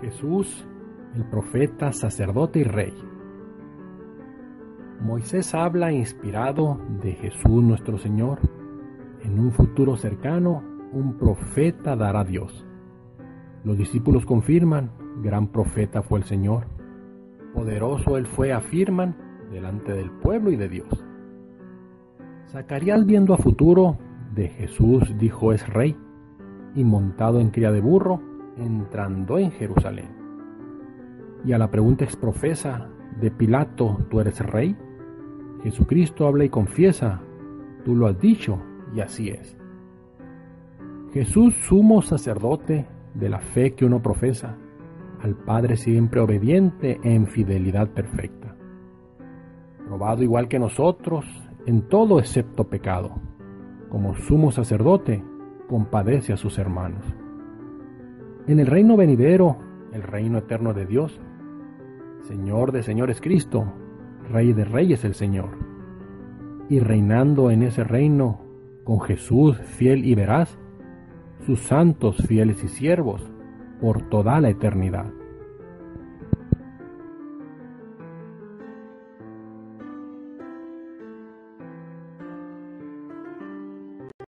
Jesús, el profeta, sacerdote y rey. Moisés habla inspirado de Jesús nuestro Señor. En un futuro cercano, un profeta dará a Dios. Los discípulos confirman, gran profeta fue el Señor. Poderoso él fue, afirman, delante del pueblo y de Dios. Zacarías viendo a futuro, de Jesús dijo es rey, y montado en cría de burro, entrando en Jerusalén. Y a la pregunta exprofesa de Pilato, ¿tú eres rey? Jesucristo habla y confiesa, tú lo has dicho, y así es. Jesús, sumo sacerdote de la fe que uno profesa, al Padre siempre obediente en fidelidad perfecta. Probado igual que nosotros en todo excepto pecado, como sumo sacerdote, compadece a sus hermanos. En el reino venidero, el reino eterno de Dios, Señor de señores Cristo, Rey de reyes el Señor, y reinando en ese reino con Jesús fiel y veraz, sus santos fieles y siervos por toda la eternidad.